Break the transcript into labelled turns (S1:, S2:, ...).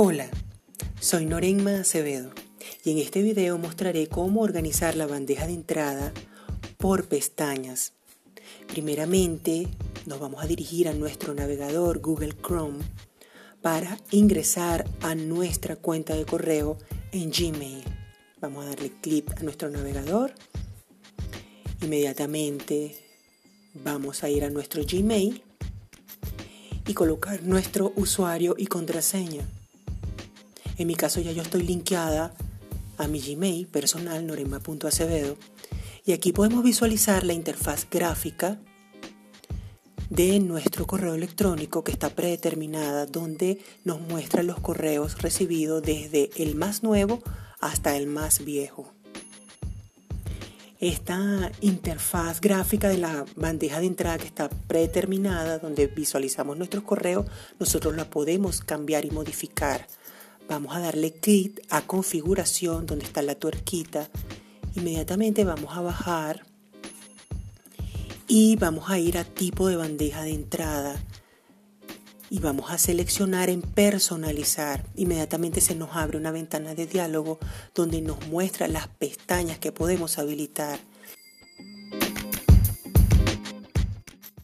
S1: Hola, soy Norenma Acevedo y en este video mostraré cómo organizar la bandeja de entrada por pestañas. Primeramente nos vamos a dirigir a nuestro navegador Google Chrome para ingresar a nuestra cuenta de correo en Gmail. Vamos a darle clic a nuestro navegador. Inmediatamente vamos a ir a nuestro Gmail y colocar nuestro usuario y contraseña. En mi caso ya yo estoy linkeada a mi Gmail personal norema.acevedo y aquí podemos visualizar la interfaz gráfica de nuestro correo electrónico que está predeterminada donde nos muestra los correos recibidos desde el más nuevo hasta el más viejo. Esta interfaz gráfica de la bandeja de entrada que está predeterminada, donde visualizamos nuestros correos, nosotros la podemos cambiar y modificar Vamos a darle clic a configuración donde está la tuerquita. Inmediatamente vamos a bajar y vamos a ir a tipo de bandeja de entrada y vamos a seleccionar en personalizar. Inmediatamente se nos abre una ventana de diálogo donde nos muestra las pestañas que podemos habilitar.